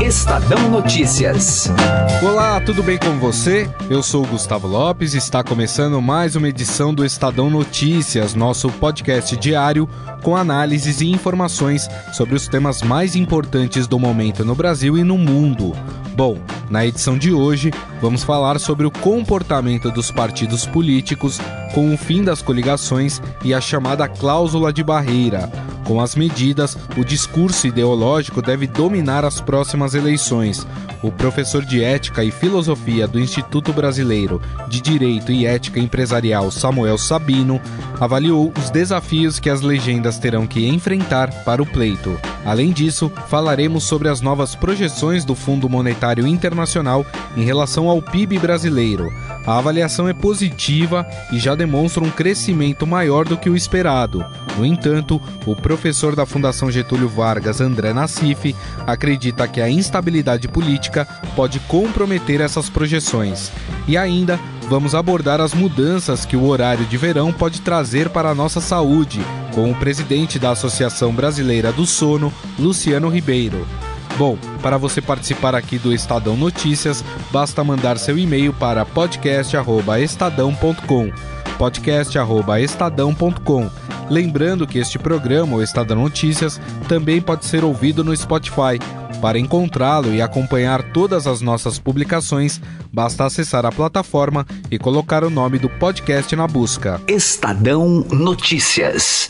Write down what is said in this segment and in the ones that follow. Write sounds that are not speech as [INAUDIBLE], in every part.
Estadão Notícias. Olá, tudo bem com você? Eu sou o Gustavo Lopes e está começando mais uma edição do Estadão Notícias, nosso podcast diário com análises e informações sobre os temas mais importantes do momento no Brasil e no mundo. Bom, na edição de hoje, vamos falar sobre o comportamento dos partidos políticos com o fim das coligações e a chamada cláusula de barreira. Com as medidas, o discurso ideológico deve dominar as próximas eleições. O professor de Ética e Filosofia do Instituto Brasileiro de Direito e Ética Empresarial, Samuel Sabino, avaliou os desafios que as legendas terão que enfrentar para o pleito. Além disso, falaremos sobre as novas projeções do Fundo Monetário Internacional em relação ao PIB brasileiro. A avaliação é positiva e já demonstra um crescimento maior do que o esperado. No entanto, o professor da Fundação Getúlio Vargas, André Nassif, acredita que a instabilidade política pode comprometer essas projeções. E ainda, vamos abordar as mudanças que o horário de verão pode trazer para a nossa saúde, com o presidente da Associação Brasileira do Sono, Luciano Ribeiro. Bom, para você participar aqui do Estadão Notícias, basta mandar seu e-mail para podcast@estadão.com. podcast@estadão.com. Lembrando que este programa, o Estadão Notícias, também pode ser ouvido no Spotify. Para encontrá-lo e acompanhar todas as nossas publicações, basta acessar a plataforma e colocar o nome do podcast na busca. Estadão Notícias.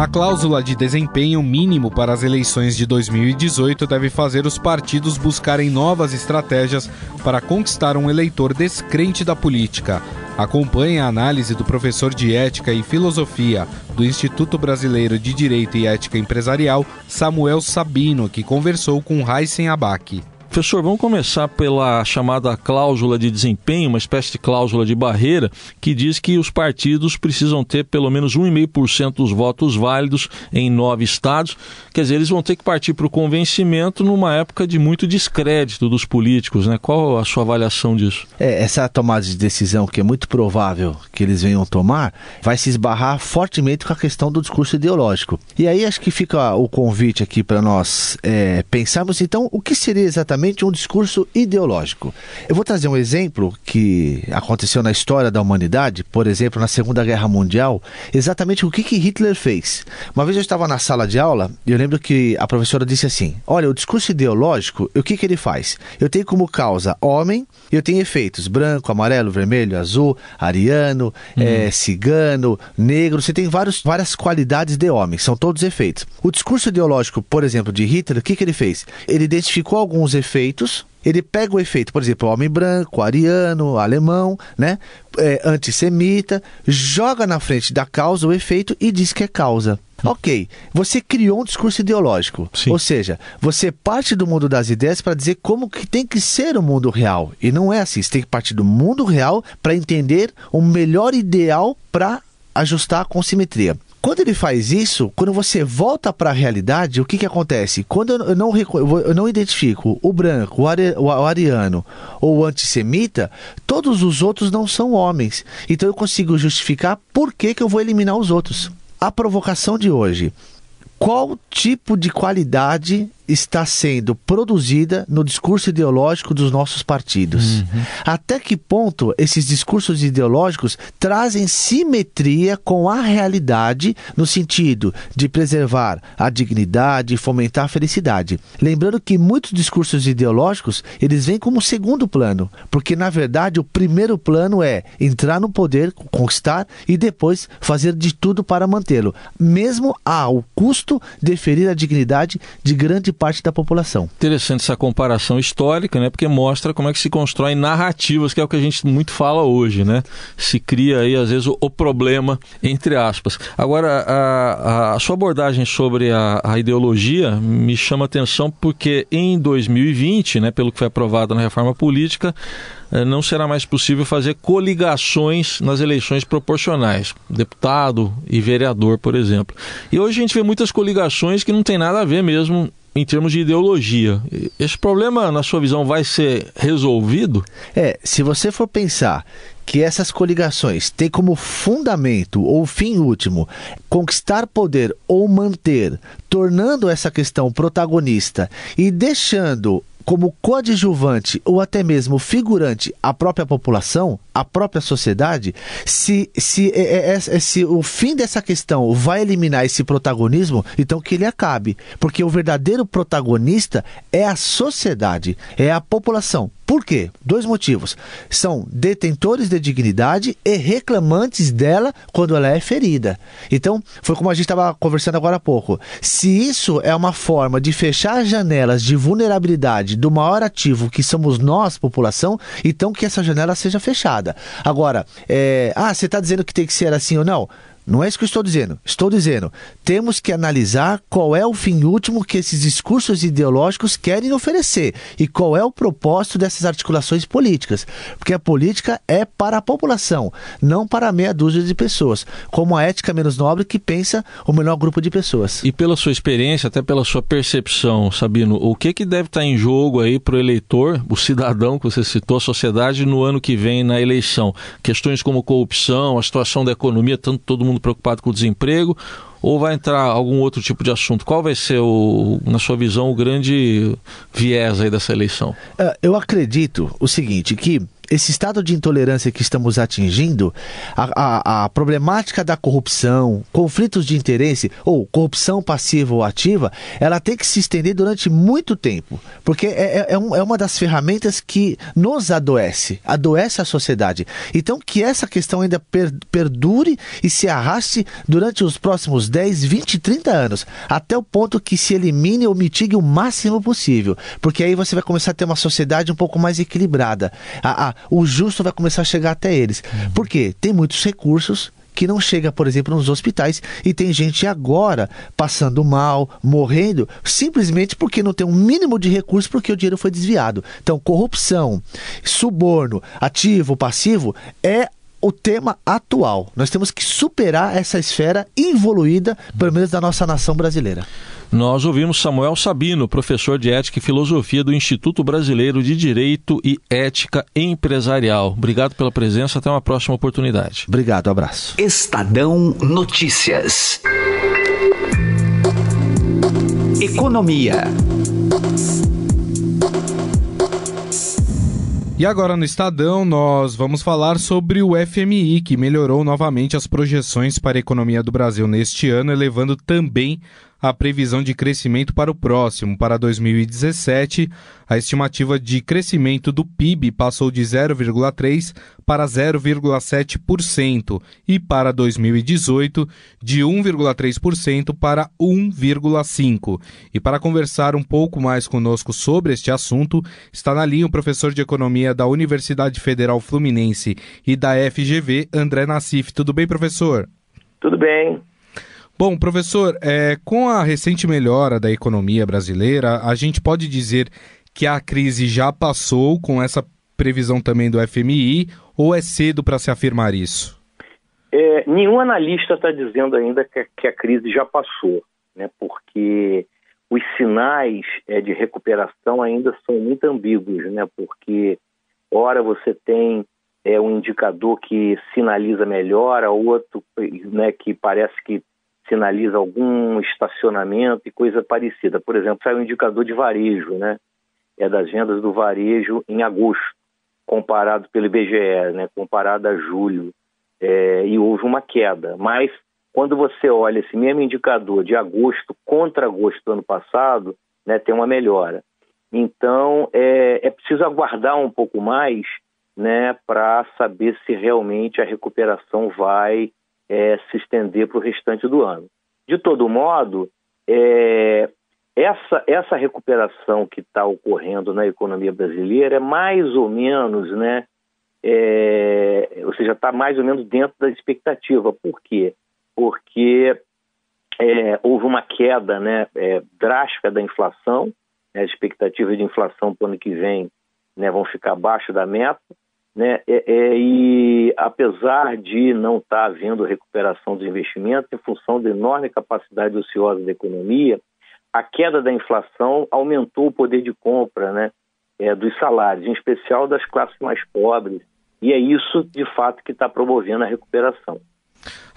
A cláusula de desempenho mínimo para as eleições de 2018 deve fazer os partidos buscarem novas estratégias para conquistar um eleitor descrente da política. Acompanhe a análise do professor de Ética e Filosofia do Instituto Brasileiro de Direito e Ética Empresarial, Samuel Sabino, que conversou com Heisen Abac. Professor, vamos começar pela chamada cláusula de desempenho, uma espécie de cláusula de barreira, que diz que os partidos precisam ter pelo menos 1,5% dos votos válidos em nove estados. Quer dizer, eles vão ter que partir para o convencimento numa época de muito descrédito dos políticos, né? Qual a sua avaliação disso? É, essa tomada de decisão, que é muito provável que eles venham tomar, vai se esbarrar fortemente com a questão do discurso ideológico. E aí acho que fica o convite aqui para nós é, pensarmos, então, o que seria exatamente um discurso ideológico. Eu vou trazer um exemplo que aconteceu na história da humanidade, por exemplo, na Segunda Guerra Mundial, exatamente o que, que Hitler fez. Uma vez eu estava na sala de aula e eu lembro que a professora disse assim: Olha, o discurso ideológico, o que, que ele faz? Eu tenho como causa homem, eu tenho efeitos branco, amarelo, vermelho, azul, ariano, uhum. é, cigano, negro. Você tem vários, várias qualidades de homem, são todos efeitos. O discurso ideológico, por exemplo, de Hitler, o que, que ele fez? Ele identificou alguns efeitos efeitos. Ele pega o efeito, por exemplo, homem branco, ariano, alemão, né? É, antissemita, joga na frente da causa o efeito e diz que é causa. Ok, você criou um discurso ideológico, Sim. ou seja, você parte do mundo das ideias para dizer como que tem que ser o mundo real. E não é assim, você tem que partir do mundo real para entender o melhor ideal para ajustar com simetria. Quando ele faz isso, quando você volta para a realidade, o que, que acontece? Quando eu não, eu não identifico o branco, o, o ariano ou o antissemita, todos os outros não são homens. Então eu consigo justificar por que, que eu vou eliminar os outros. A provocação de hoje. Qual tipo de qualidade está sendo produzida no discurso ideológico dos nossos partidos. Uhum. Até que ponto esses discursos ideológicos trazem simetria com a realidade no sentido de preservar a dignidade e fomentar a felicidade. Lembrando que muitos discursos ideológicos, eles vêm como segundo plano, porque na verdade o primeiro plano é entrar no poder, conquistar e depois fazer de tudo para mantê-lo, mesmo ao custo de ferir a dignidade de grande parte da população. Interessante essa comparação histórica, né? Porque mostra como é que se constrói narrativas, que é o que a gente muito fala hoje, né? Se cria aí, às vezes, o, o problema, entre aspas. Agora, a, a, sua abordagem sobre a, a ideologia me chama atenção porque em 2020, né, pelo que foi aprovado na reforma política, eh, não será mais possível fazer coligações nas eleições proporcionais, deputado e vereador, por exemplo. E hoje a gente vê muitas coligações que não tem nada a ver mesmo em termos de ideologia. Esse problema, na sua visão, vai ser resolvido? É, se você for pensar que essas coligações têm como fundamento ou fim último conquistar poder ou manter, tornando essa questão protagonista e deixando como coadjuvante ou até mesmo figurante a própria população, a própria sociedade, se, se, é, é, é, se o fim dessa questão vai eliminar esse protagonismo, então que ele acabe. Porque o verdadeiro protagonista é a sociedade, é a população. Por quê? Dois motivos. São detentores de dignidade e reclamantes dela quando ela é ferida. Então, foi como a gente estava conversando agora há pouco. Se isso é uma forma de fechar as janelas de vulnerabilidade do maior ativo que somos nós, população, então que essa janela seja fechada. Agora, é... ah, você está dizendo que tem que ser assim ou não? Não é isso que eu estou dizendo. Estou dizendo, temos que analisar qual é o fim último que esses discursos ideológicos querem oferecer e qual é o propósito dessas articulações políticas. Porque a política é para a população, não para meia dúzia de pessoas, como a ética menos nobre que pensa o menor grupo de pessoas. E pela sua experiência, até pela sua percepção, Sabino, o que, que deve estar em jogo aí para o eleitor, o cidadão que você citou, a sociedade, no ano que vem na eleição? Questões como corrupção, a situação da economia, tanto todo mundo preocupado com o desemprego ou vai entrar algum outro tipo de assunto? Qual vai ser, o, na sua visão, o grande viés aí dessa eleição? É, eu acredito o seguinte, que esse estado de intolerância que estamos atingindo, a, a, a, problemática da corrupção, conflitos de interesse, ou corrupção passiva ou ativa, ela tem que se estender durante muito tempo. Porque é, é, é, é uma das ferramentas que nos adoece, adoece a sociedade. Então, que essa questão ainda per, perdure e se arraste durante os próximos 10, 20, 30 anos, até o ponto que se elimine ou mitigue o máximo possível. Porque aí você vai começar a ter uma sociedade um pouco mais equilibrada. A, a, o justo vai começar a chegar até eles. Uhum. Por quê? Tem muitos recursos que não chega, por exemplo, nos hospitais e tem gente agora passando mal, morrendo, simplesmente porque não tem um mínimo de recursos porque o dinheiro foi desviado. Então, corrupção, suborno, ativo, passivo é o tema atual. Nós temos que superar essa esfera involuída, pelo menos da nossa nação brasileira. Nós ouvimos Samuel Sabino, professor de Ética e Filosofia do Instituto Brasileiro de Direito e Ética Empresarial. Obrigado pela presença, até uma próxima oportunidade. Obrigado, um abraço. Estadão Notícias. Economia. E agora no Estadão nós vamos falar sobre o FMI, que melhorou novamente as projeções para a economia do Brasil neste ano, elevando também a previsão de crescimento para o próximo. Para 2017, a estimativa de crescimento do PIB passou de 0,3% para 0,7% e para 2018, de 1,3% para 1,5%. E para conversar um pouco mais conosco sobre este assunto, está na linha o professor de Economia da Universidade Federal Fluminense e da FGV, André Nassif. Tudo bem, professor? Tudo bem. Bom, professor, é, com a recente melhora da economia brasileira, a gente pode dizer que a crise já passou com essa previsão também do FMI ou é cedo para se afirmar isso? É, nenhum analista está dizendo ainda que, que, a crise já passou, né? porque os sinais é, de recuperação ainda são muito ambíguos, né? porque ora você tem é, um indicador que sinaliza melhora, outro né, que parece que sinaliza algum estacionamento e coisa parecida. Por exemplo, sai um indicador de varejo, né? É das vendas do varejo em agosto, comparado pelo IBGE, né? Comparado a julho, é, e houve uma queda. Mas quando você olha esse mesmo indicador de agosto contra agosto do ano passado, né? Tem uma melhora. Então é, é preciso aguardar um pouco mais, né? Para saber se realmente a recuperação vai é, se estender para o restante do ano. De todo modo, é, essa, essa recuperação que está ocorrendo na economia brasileira é mais ou menos, né? É, ou seja, está mais ou menos dentro da expectativa. Por quê? Porque é, houve uma queda né, é, drástica da inflação, né, as expectativas de inflação para o ano que vem né, vão ficar abaixo da meta, né? É, é, e apesar de não estar tá havendo recuperação dos investimentos, em função da enorme capacidade ociosa da economia, a queda da inflação aumentou o poder de compra né, é, dos salários, em especial das classes mais pobres, e é isso, de fato, que está promovendo a recuperação.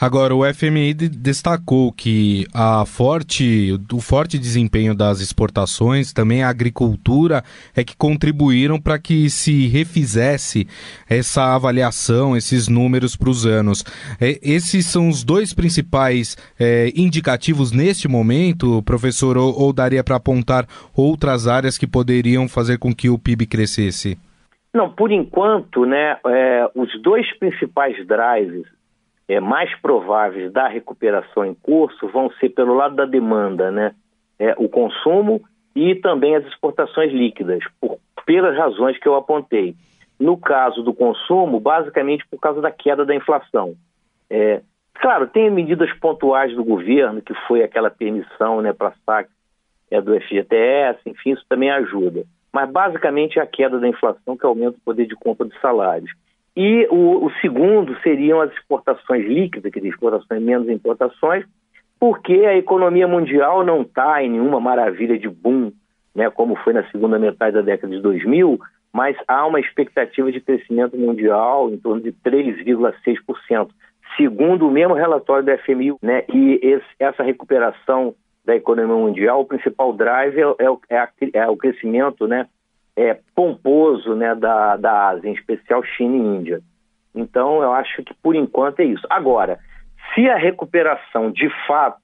Agora, o FMI destacou que a forte, o forte desempenho das exportações, também a agricultura, é que contribuíram para que se refizesse essa avaliação, esses números para os anos. É, esses são os dois principais é, indicativos neste momento, professor, ou, ou daria para apontar outras áreas que poderiam fazer com que o PIB crescesse? Não, por enquanto, né, é, os dois principais drives é, mais prováveis da recuperação em curso vão ser pelo lado da demanda, né? É, o consumo e também as exportações líquidas, por, pelas razões que eu apontei. No caso do consumo, basicamente por causa da queda da inflação. É, claro, tem medidas pontuais do governo, que foi aquela permissão né, para saque é, do FGTS, enfim, isso também ajuda. Mas basicamente é a queda da inflação que aumenta o poder de compra de salários. E o, o segundo seriam as exportações líquidas, que exportações menos importações, porque a economia mundial não está em nenhuma maravilha de boom, né, como foi na segunda metade da década de 2000, mas há uma expectativa de crescimento mundial em torno de 3,6%, segundo o mesmo relatório do FMI. Né, e esse, essa recuperação da economia mundial, o principal drive é, é, é, é o crescimento né, é, pomposo né, da, da Ásia, em especial China e Índia. Então, eu acho que por enquanto é isso. Agora, se a recuperação de fato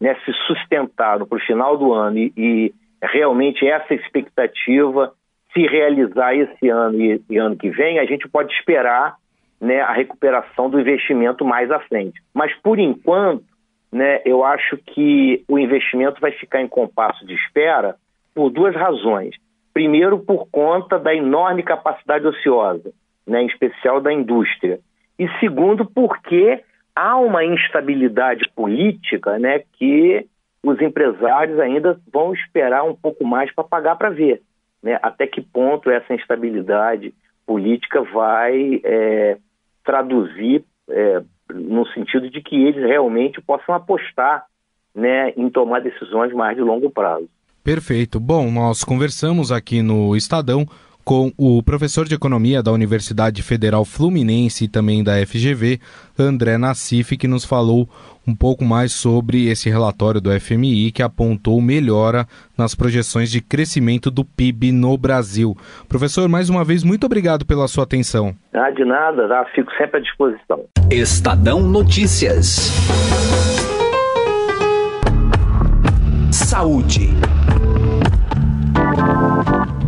né, se sustentar para o final do ano e, e, realmente essa expectativa se realizar esse ano e, e, ano que vem, a gente pode esperar né, a recuperação do investimento mais à frente. Mas, por enquanto, né, eu acho que o investimento vai ficar em compasso de espera por duas razões. Primeiro, por conta da enorme capacidade ociosa, né, em especial da indústria. E segundo, porque há uma instabilidade política né, que os empresários ainda vão esperar um pouco mais para pagar para ver. Né, até que ponto essa instabilidade política vai é, traduzir é, no sentido de que eles realmente possam apostar né, em tomar decisões mais de longo prazo. Perfeito. Bom, nós conversamos aqui no Estadão com o professor de economia da Universidade Federal Fluminense e também da FGV, André Nassif, que nos falou um pouco mais sobre esse relatório do FMI que apontou melhora nas projeções de crescimento do PIB no Brasil. Professor, mais uma vez, muito obrigado pela sua atenção. Ah, de nada, tá? fico sempre à disposição. Estadão Notícias. Saúde.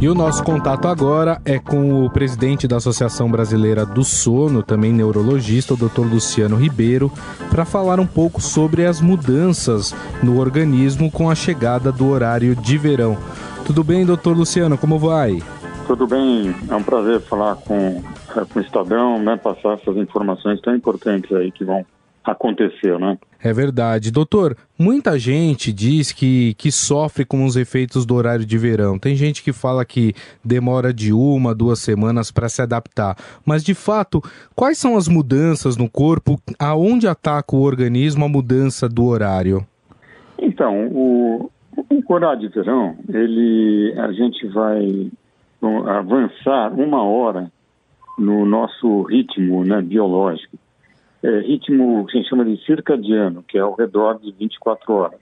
E o nosso contato agora é com o presidente da Associação Brasileira do Sono, também neurologista, o Dr. Luciano Ribeiro, para falar um pouco sobre as mudanças no organismo com a chegada do horário de verão. Tudo bem, doutor Luciano? Como vai? Tudo bem, é um prazer falar com, com o Estadão, né, passar essas informações tão importantes aí que vão aconteceu, né? É verdade. Doutor, muita gente diz que, que sofre com os efeitos do horário de verão. Tem gente que fala que demora de uma, duas semanas para se adaptar. Mas, de fato, quais são as mudanças no corpo? Aonde ataca o organismo a mudança do horário? Então, o, o horário de verão, ele, a gente vai avançar uma hora no nosso ritmo né, biológico é, ritmo que a gente chama de circadiano, que é ao redor de 24 horas.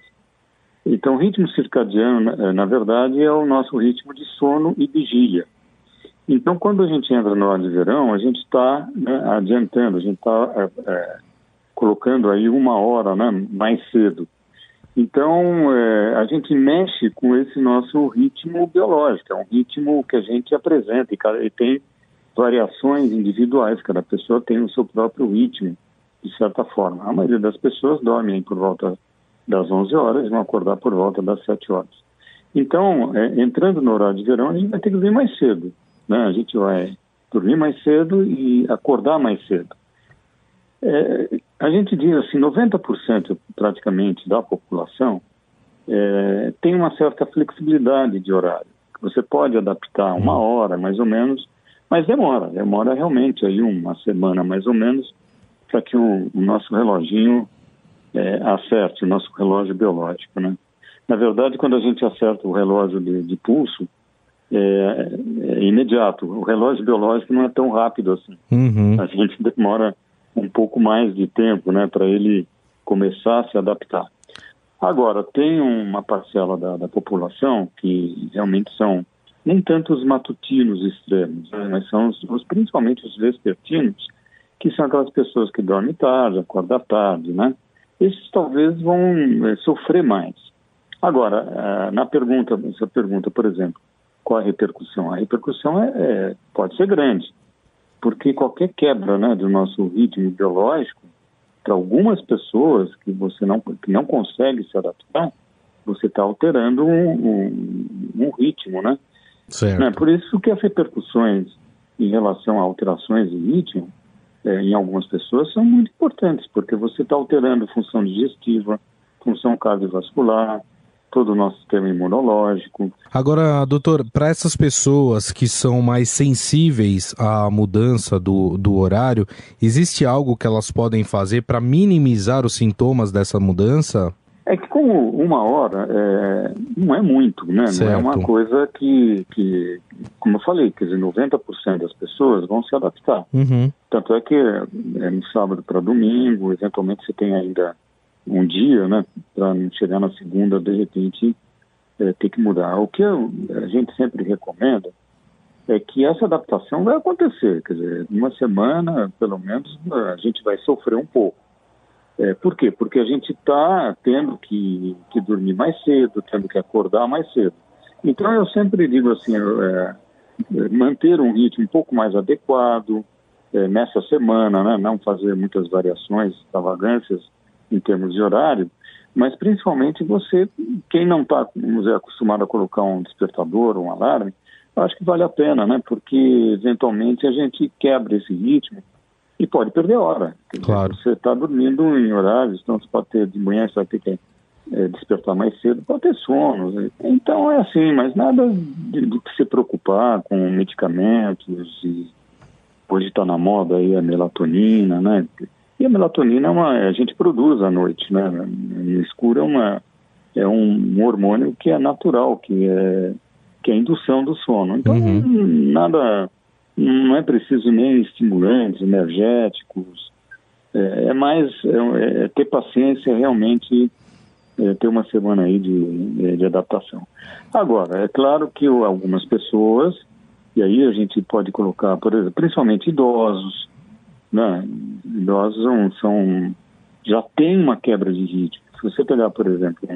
Então, o ritmo circadiano, é, na verdade, é o nosso ritmo de sono e vigília. Então, quando a gente entra no hora de verão, a gente está né, adiantando, a gente está é, é, colocando aí uma hora né, mais cedo. Então, é, a gente mexe com esse nosso ritmo biológico, é um ritmo que a gente apresenta e, e tem variações individuais, cada pessoa tem o seu próprio ritmo de certa forma. A maioria das pessoas dormem por volta das 11 horas e vão acordar por volta das 7 horas. Então, é, entrando no horário de verão, a gente vai ter que dormir mais cedo. Né? A gente vai dormir mais cedo e acordar mais cedo. É, a gente diz assim, 90% praticamente da população é, tem uma certa flexibilidade de horário. Você pode adaptar uma uhum. hora, mais ou menos, mas demora, demora realmente aí uma semana mais ou menos para que o, o, nosso reloginho é, acerte, o nosso relógio biológico, né? Na verdade, quando a gente acerta o relógio de, de pulso, é, é, imediato. O relógio biológico não é tão rápido assim. Uhum. A gente demora um pouco mais de tempo, né, para ele começar a se adaptar. Agora, tem uma parcela da, da população que realmente são nem tanto os matutinos extremos, né, mas são os, os, principalmente os vespertinos, que são aquelas pessoas que dormem tarde, acordam tarde, né? Esses talvez vão é, sofrer mais. Agora, eh, na pergunta, essa pergunta, por exemplo, qual a repercussão? A repercussão é, é, pode ser grande, porque qualquer quebra né, do nosso ritmo biológico, para algumas pessoas que você não, que não consegue se adaptar, você está alterando um, um, um, ritmo, né? Certo. Né? Por isso que as repercussões em relação a alterações de ritmo, é, em algumas pessoas, são muito importantes, porque você está alterando função digestiva, função cardiovascular, todo o nosso sistema imunológico. Agora, doutor, para essas pessoas que são mais sensíveis à mudança do, do horário, existe algo que elas podem fazer para minimizar os sintomas dessa mudança? É que como uma hora é, não é muito, né? Certo. Não é uma coisa que, que, como eu falei, quer dizer, 90% das pessoas vão se adaptar. Uhum. Tanto é que é no sábado para domingo, eventualmente você tem ainda um dia, né, para não chegar na segunda, de repente, é, ter que mudar. O que eu, a gente sempre recomenda é que essa adaptação vai acontecer, quer dizer, uma semana, pelo menos, a gente vai sofrer um pouco. É, por quê? Porque a gente está tendo que, que dormir mais cedo, tendo que acordar mais cedo. Então, eu sempre digo assim, é, é manter um ritmo um pouco mais adequado é, nessa semana, né? não fazer muitas variações, extravagâncias, em termos de horário, mas principalmente você, quem não está, acostumado a colocar um despertador, um alarme, acho que vale a pena, né? Porque eventualmente a gente quebra esse ritmo e pode perder hora. Claro. Você está dormindo em horários, então você pode ter de manhã, você vai ter que é, despertar mais cedo, pode ter sono. Então é assim, mas nada de, de se preocupar com medicamentos e hoje está na moda aí a melatonina, né? E a melatonina é uma, a gente produz à noite, né? No escuro é, uma, é um hormônio que é natural, que é, que é a indução do sono. Então, Uhum. nada, não é preciso nem estimulantes, energéticos. É, é mais é, é ter paciência realmente é, ter uma semana aí de, de adaptação. Agora, é claro que algumas pessoas, e aí a gente pode colocar, por exemplo, principalmente idosos, né? Idosos são, são, já tem uma quebra de ritmo. Se você pegar, por exemplo,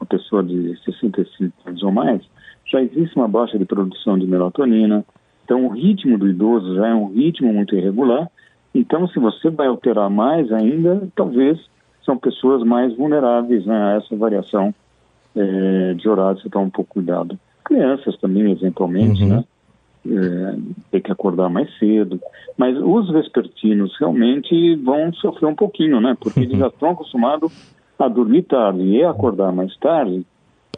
uma pessoa de 65 anos ou mais, já existe uma baixa de produção de melatonina. Então, o ritmo do idoso já é um ritmo muito irregular. Então, se você vai alterar mais ainda, talvez são pessoas mais vulneráveis né, a essa variação é, de horário. Você toma um pouco cuidado. Crianças também, eventualmente, Uhum. né? é, ter que acordar mais cedo. Mas os vespertinos realmente vão sofrer um pouquinho, né? Porque eles já [LAUGHS] estão acostumados a dormir tarde e acordar mais tarde,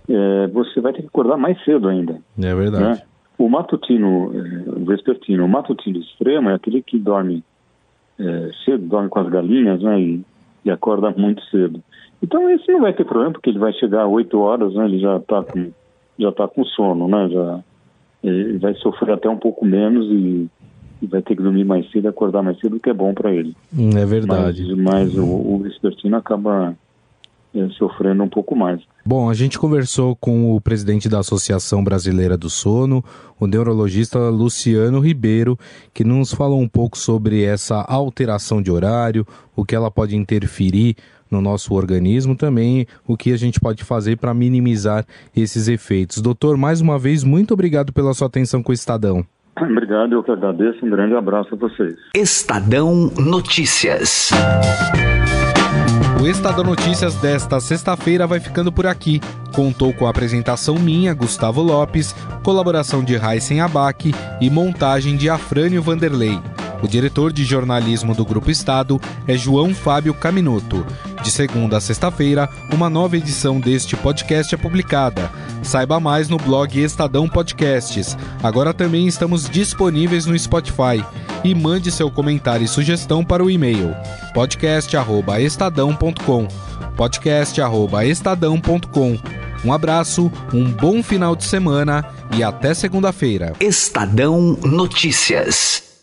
é, você vai ter que acordar mais cedo ainda. É verdade. Né? O matutino, o vespertino, o matutino extremo é aquele que dorme é, cedo, dorme com as galinhas, né? E, e acorda muito cedo. Então esse não vai ter problema, porque ele vai chegar a 8 horas, né? Ele já está com, já tá com sono, né? Já, ele vai sofrer até um pouco menos e, e, vai ter que dormir mais cedo, acordar mais cedo, o que é bom para ele. Hum, É verdade. Mas, mas o, o vespertino acaba sofrendo um pouco mais. Bom, a gente conversou com o presidente da Associação Brasileira do Sono, o neurologista Luciano Ribeiro, que nos falou um pouco sobre essa alteração de horário, o que ela pode interferir no nosso organismo, também o que a gente pode fazer para minimizar esses efeitos. Doutor, mais uma vez, muito obrigado pela sua atenção com o Estadão. [CLEARS THROAT] Obrigado, eu que agradeço. Um grande abraço a vocês. Estadão Notícias. O Estadão Notícias desta sexta-feira vai ficando por aqui. Contou com a apresentação minha, Gustavo Lopes, colaboração de Raíssen Abac e montagem de Afrânio Vanderlei. O diretor de jornalismo do Grupo Estado é João Fábio Caminoto. De segunda a sexta-feira, uma nova edição deste podcast é publicada. Saiba mais no blog Estadão Podcasts. Agora também estamos disponíveis no Spotify. E mande seu comentário e sugestão para o e-mail podcast@estadão.com. podcast@estadão.com Um abraço, um bom final de semana e até segunda-feira. Estadão Notícias.